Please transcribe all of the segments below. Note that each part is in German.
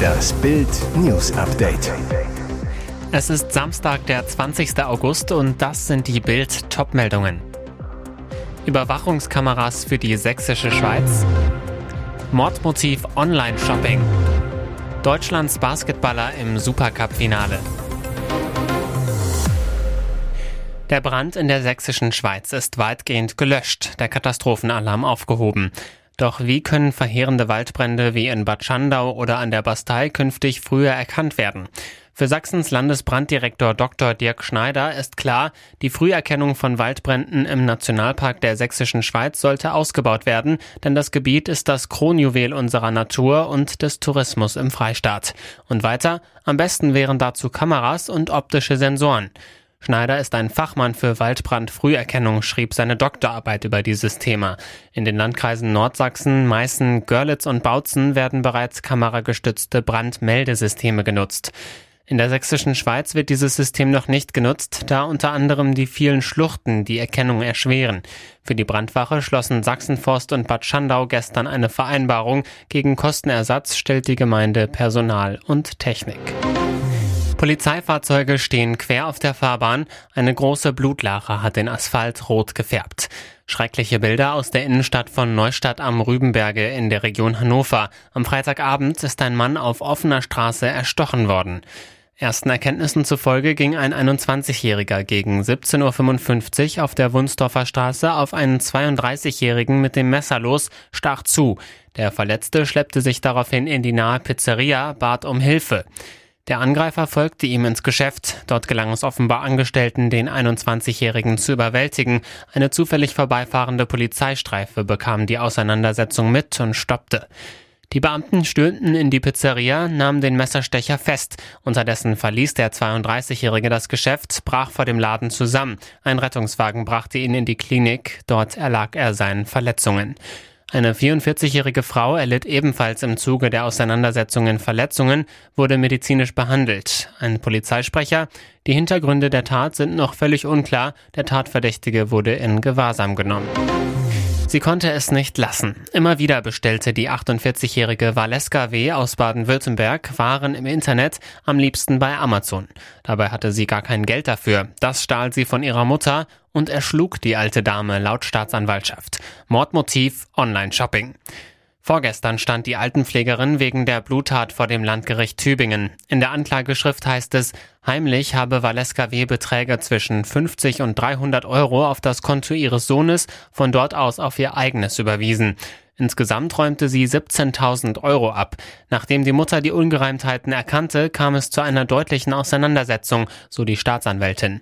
Das Bild News Update. Es ist Samstag, der 20. August und das sind die Bild Topmeldungen. Überwachungskameras für die sächsische Schweiz. Mordmotiv Online-Shopping. Deutschlands Basketballer im Supercup-Finale. Der Brand in der sächsischen Schweiz ist weitgehend gelöscht, der Katastrophenalarm aufgehoben. Doch wie können verheerende Waldbrände wie in Bad Schandau oder an der Bastei künftig früher erkannt werden? Für Sachsens Landesbranddirektor Dr. Dirk Schneider ist klar, die Früherkennung von Waldbränden im Nationalpark der Sächsischen Schweiz sollte ausgebaut werden, denn das Gebiet ist das Kronjuwel unserer Natur und des Tourismus im Freistaat. Und weiter, am besten wären dazu Kameras und optische Sensoren. Schneider ist ein Fachmann für Waldbrandfrüherkennung, schrieb seine Doktorarbeit über dieses Thema. In den Landkreisen Nordsachsen, Meißen, Görlitz und Bautzen werden bereits kameragestützte Brandmeldesysteme genutzt. In der sächsischen Schweiz wird dieses System noch nicht genutzt, da unter anderem die vielen Schluchten die Erkennung erschweren. Für die Brandwache schlossen Sachsenforst und Bad Schandau gestern eine Vereinbarung. Gegen Kostenersatz stellt die Gemeinde Personal und Technik. Polizeifahrzeuge stehen quer auf der Fahrbahn. Eine große Blutlache hat den Asphalt rot gefärbt. Schreckliche Bilder aus der Innenstadt von Neustadt am Rübenberge in der Region Hannover. Am Freitagabend ist ein Mann auf offener Straße erstochen worden. Ersten Erkenntnissen zufolge ging ein 21-Jähriger gegen 17.55 Uhr auf der Wunsdorfer Straße auf einen 32-Jährigen mit dem Messer los, stach zu. Der Verletzte schleppte sich daraufhin in die nahe Pizzeria, bat um Hilfe. Der Angreifer folgte ihm ins Geschäft. Dort gelang es offenbar Angestellten, den 21-Jährigen zu überwältigen. Eine zufällig vorbeifahrende Polizeistreife bekam die Auseinandersetzung mit und stoppte. Die Beamten stürmten in die Pizzeria, nahmen den Messerstecher fest. Unterdessen verließ der 32-Jährige das Geschäft, brach vor dem Laden zusammen. Ein Rettungswagen brachte ihn in die Klinik. Dort erlag er seinen Verletzungen. Eine 44-jährige Frau erlitt ebenfalls im Zuge der Auseinandersetzungen Verletzungen, wurde medizinisch behandelt. Ein Polizeisprecher, die Hintergründe der Tat sind noch völlig unklar, der Tatverdächtige wurde in Gewahrsam genommen. Sie konnte es nicht lassen. Immer wieder bestellte die 48-jährige Valeska W. aus Baden-Württemberg Waren im Internet, am liebsten bei Amazon. Dabei hatte sie gar kein Geld dafür. Das stahl sie von ihrer Mutter und erschlug die alte Dame laut Staatsanwaltschaft. Mordmotiv Online-Shopping. Vorgestern stand die Altenpflegerin wegen der Bluttat vor dem Landgericht Tübingen. In der Anklageschrift heißt es, heimlich habe Valeska W. Beträge zwischen 50 und 300 Euro auf das Konto ihres Sohnes von dort aus auf ihr eigenes überwiesen. Insgesamt räumte sie 17.000 Euro ab. Nachdem die Mutter die Ungereimtheiten erkannte, kam es zu einer deutlichen Auseinandersetzung, so die Staatsanwältin.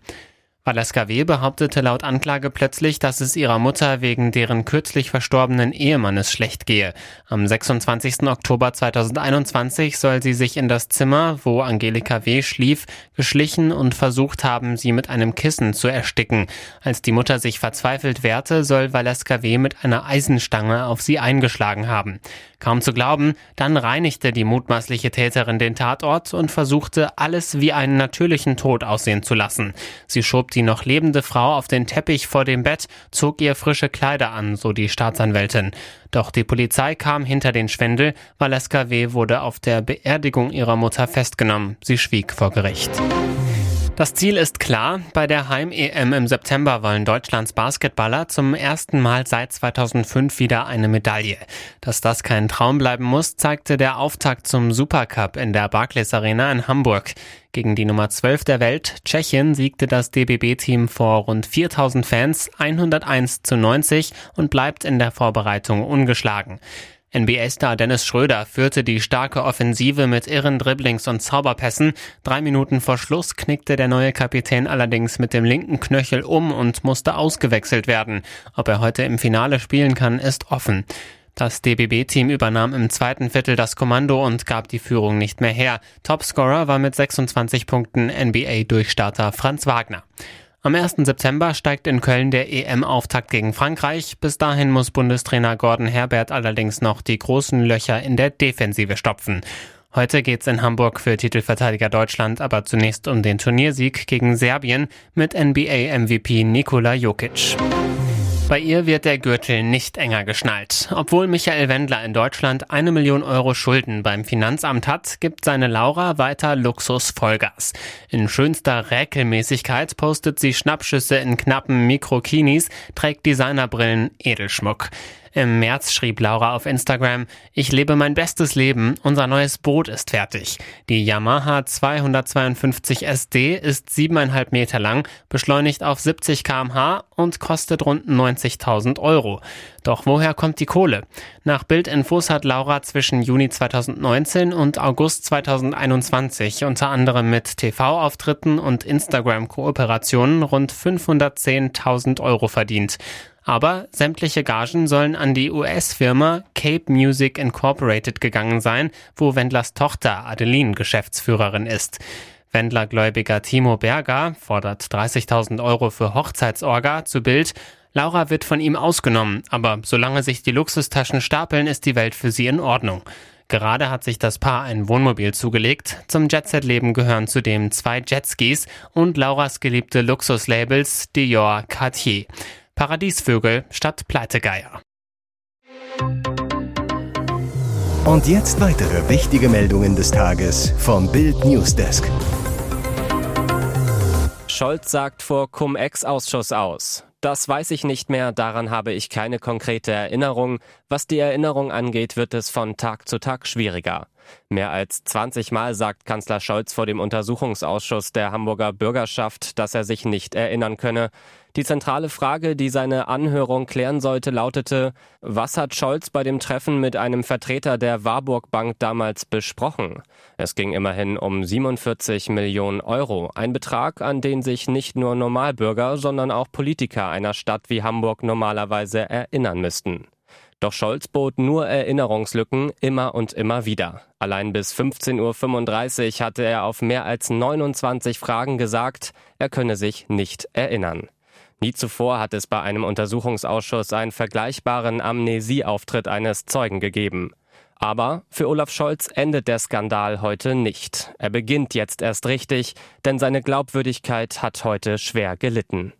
Valeska W. behauptete laut Anklage plötzlich, dass es ihrer Mutter wegen deren kürzlich verstorbenen Ehemannes schlecht gehe. Am 26. Oktober 2021 soll sie sich in das Zimmer, wo Angelika W. schlief, geschlichen und versucht haben, sie mit einem Kissen zu ersticken. Als die Mutter sich verzweifelt wehrte, soll Valeska W. mit einer Eisenstange auf sie eingeschlagen haben. Kaum zu glauben, dann reinigte die mutmaßliche Täterin den Tatort und versuchte, alles wie einen natürlichen Tod aussehen zu lassen. Sie schob die noch lebende Frau auf den Teppich vor dem Bett, zog ihr frische Kleider an, so die Staatsanwältin. Doch die Polizei kam hinter den Schwindel, Valeska W. wurde auf der Beerdigung ihrer Mutter festgenommen. Sie schwieg vor Gericht. Das Ziel ist klar. Bei der Heim-EM im September wollen Deutschlands Basketballer zum ersten Mal seit 2005 wieder eine Medaille. Dass das kein Traum bleiben muss, zeigte der Auftakt zum Supercup in der Barclays Arena in Hamburg. Gegen die Nummer 12 der Welt, Tschechien, siegte das DBB-Team vor rund 4000 Fans 101 zu 90 und bleibt in der Vorbereitung ungeschlagen. NBA-Star Dennis Schröder führte die starke Offensive mit irren Dribblings und Zauberpässen. Drei Minuten vor Schluss knickte der neue Kapitän allerdings mit dem linken Knöchel um und musste ausgewechselt werden. Ob er heute im Finale spielen kann, ist offen. Das DBB-Team übernahm im zweiten Viertel das Kommando und gab die Führung nicht mehr her. Topscorer war mit 26 Punkten NBA-Durchstarter Franz Wagner. Am 1. September steigt in Köln der EM-Auftakt gegen Frankreich. Bis dahin muss Bundestrainer Gordon Herbert allerdings noch die großen Löcher in der Defensive stopfen. Heute geht's in Hamburg für Titelverteidiger Deutschland aber zunächst um den Turniersieg gegen Serbien mit NBA-MVP Nikola Jokic. Bei ihr wird der Gürtel nicht enger geschnallt. Obwohl Michael Wendler in Deutschland eine Million Euro Schulden beim Finanzamt hat, gibt seine Laura weiter Luxus Vollgas. In schönster Räkelmäßigkeit postet sie Schnappschüsse in knappen Mikrokinis, trägt Designerbrillen, Edelschmuck. Im März schrieb Laura auf Instagram, ich lebe mein bestes Leben, unser neues Boot ist fertig. Die Yamaha 252 SD ist siebeneinhalb Meter lang, beschleunigt auf 70 kmh und kostet rund 90.000 Euro. Doch woher kommt die Kohle? Nach Bildinfos hat Laura zwischen Juni 2019 und August 2021 unter anderem mit TV-Auftritten und Instagram-Kooperationen rund 510.000 Euro verdient. Aber sämtliche Gagen sollen an die US-Firma Cape Music Incorporated gegangen sein, wo Wendlers Tochter Adeline Geschäftsführerin ist. Wendlergläubiger Timo Berger fordert 30.000 Euro für Hochzeitsorga zu Bild. Laura wird von ihm ausgenommen, aber solange sich die Luxustaschen stapeln, ist die Welt für sie in Ordnung. Gerade hat sich das Paar ein Wohnmobil zugelegt. Zum Jetset-Leben gehören zudem zwei Jetskis und Lauras geliebte Luxuslabels Dior Cartier. Paradiesvögel statt Pleitegeier. Und jetzt weitere wichtige Meldungen des Tages vom Bild Newsdesk. Scholz sagt vor Cum-Ex-Ausschuss aus. Das weiß ich nicht mehr, daran habe ich keine konkrete Erinnerung. Was die Erinnerung angeht, wird es von Tag zu Tag schwieriger. Mehr als 20 Mal sagt Kanzler Scholz vor dem Untersuchungsausschuss der Hamburger Bürgerschaft, dass er sich nicht erinnern könne. Die zentrale Frage, die seine Anhörung klären sollte, lautete, was hat Scholz bei dem Treffen mit einem Vertreter der Warburg Bank damals besprochen? Es ging immerhin um 47 Millionen Euro, ein Betrag, an den sich nicht nur Normalbürger, sondern auch Politiker einer Stadt wie Hamburg normalerweise erinnern müssten. Doch Scholz bot nur Erinnerungslücken immer und immer wieder. Allein bis 15.35 Uhr hatte er auf mehr als 29 Fragen gesagt, er könne sich nicht erinnern. Nie zuvor hat es bei einem Untersuchungsausschuss einen vergleichbaren Amnesieauftritt eines Zeugen gegeben. Aber für Olaf Scholz endet der Skandal heute nicht. Er beginnt jetzt erst richtig, denn seine Glaubwürdigkeit hat heute schwer gelitten.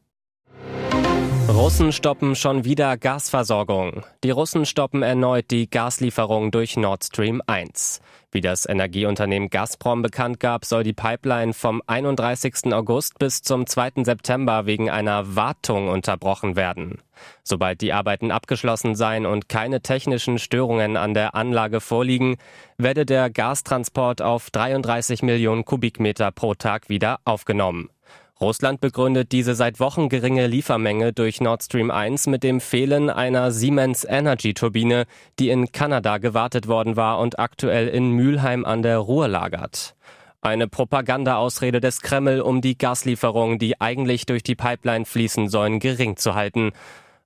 Russen stoppen schon wieder Gasversorgung. Die Russen stoppen erneut die Gaslieferung durch Nord Stream 1. Wie das Energieunternehmen Gazprom bekannt gab, soll die Pipeline vom 31. August bis zum 2. September wegen einer Wartung unterbrochen werden. Sobald die Arbeiten abgeschlossen seien und keine technischen Störungen an der Anlage vorliegen, werde der Gastransport auf 33 Millionen Kubikmeter pro Tag wieder aufgenommen. Russland begründet diese seit Wochen geringe Liefermenge durch Nord Stream 1 mit dem Fehlen einer Siemens Energy Turbine, die in Kanada gewartet worden war und aktuell in Mülheim an der Ruhr lagert. Eine Propagandaausrede des Kreml, um die Gaslieferungen, die eigentlich durch die Pipeline fließen sollen, gering zu halten.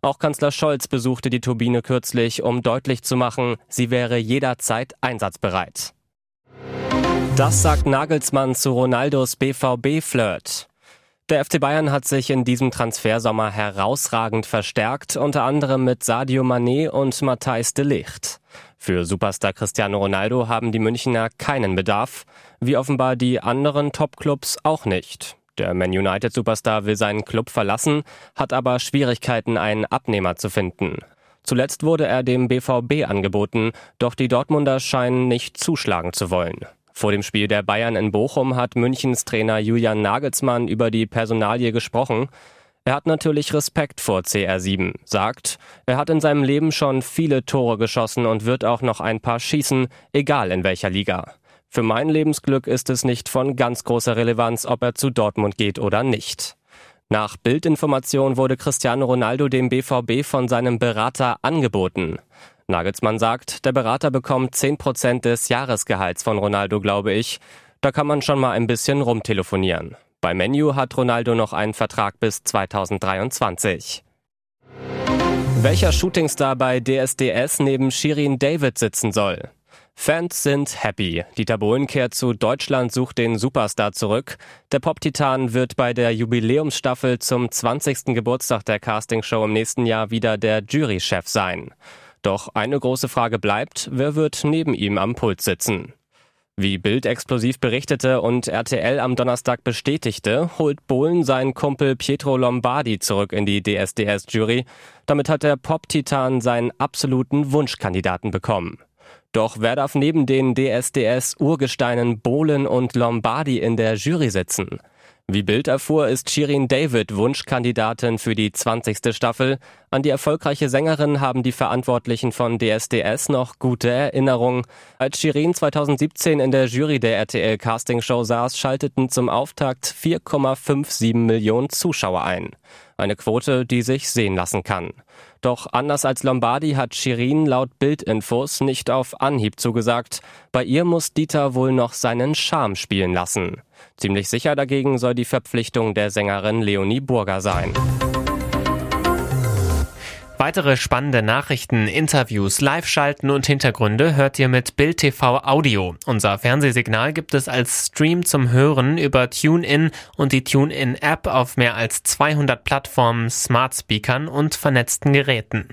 Auch Kanzler Scholz besuchte die Turbine kürzlich, um deutlich zu machen, sie wäre jederzeit einsatzbereit. Das sagt Nagelsmann zu Ronaldos BVB-Flirt. Der FC Bayern hat sich in diesem Transfersommer herausragend verstärkt, unter anderem mit Sadio Mané und Matthijs de Ligt. Für Superstar Cristiano Ronaldo haben die Münchner keinen Bedarf, wie offenbar die anderen Topclubs auch nicht. Der Man United Superstar will seinen Club verlassen, hat aber Schwierigkeiten, einen Abnehmer zu finden. Zuletzt wurde er dem BVB angeboten, doch die Dortmunder scheinen nicht zuschlagen zu wollen. Vor dem Spiel der Bayern in Bochum hat Münchens Trainer Julian Nagelsmann über die Personalie gesprochen. Er hat natürlich Respekt vor CR7, sagt, er hat in seinem Leben schon viele Tore geschossen und wird auch noch ein paar schießen, egal in welcher Liga. Für mein Lebensglück ist es nicht von ganz großer Relevanz, ob er zu Dortmund geht oder nicht. Nach Bildinformation wurde Cristiano Ronaldo dem BVB von seinem Berater angeboten. Nagelsmann sagt, der Berater bekommt 10% des Jahresgehalts von Ronaldo, glaube ich. Da kann man schon mal ein bisschen rumtelefonieren. Bei Menu hat Ronaldo noch einen Vertrag bis 2023. Welcher Shootingstar bei DSDS neben Shirin David sitzen soll? Fans sind happy. Dieter Bohlen kehrt zu Deutschland sucht den Superstar zurück. Der Pop-Titan wird bei der Jubiläumsstaffel zum 20. Geburtstag der Castingshow im nächsten Jahr wieder der Jurychef sein. Doch eine große Frage bleibt, wer wird neben ihm am Pult sitzen? Wie Bild explosiv berichtete und RTL am Donnerstag bestätigte, holt Bohlen seinen Kumpel Pietro Lombardi zurück in die DSDS-Jury. Damit hat der Pop-Titan seinen absoluten Wunschkandidaten bekommen. Doch wer darf neben den DSDS-Urgesteinen Bohlen und Lombardi in der Jury sitzen? Wie Bild erfuhr, ist Shirin David Wunschkandidatin für die 20. Staffel. An die erfolgreiche Sängerin haben die Verantwortlichen von DSDS noch gute Erinnerungen. Als Shirin 2017 in der Jury der RTL Castingshow saß, schalteten zum Auftakt 4,57 Millionen Zuschauer ein. Eine Quote, die sich sehen lassen kann. Doch anders als Lombardi hat Shirin laut Bildinfos nicht auf Anhieb zugesagt. Bei ihr muss Dieter wohl noch seinen Charme spielen lassen. Ziemlich sicher dagegen soll die Verpflichtung der Sängerin Leonie Burger sein. Weitere spannende Nachrichten, Interviews, Live-Schalten und Hintergründe hört ihr mit Bild TV Audio. Unser Fernsehsignal gibt es als Stream zum Hören über TuneIn und die TuneIn-App auf mehr als 200 Plattformen, Smart Speakern und vernetzten Geräten.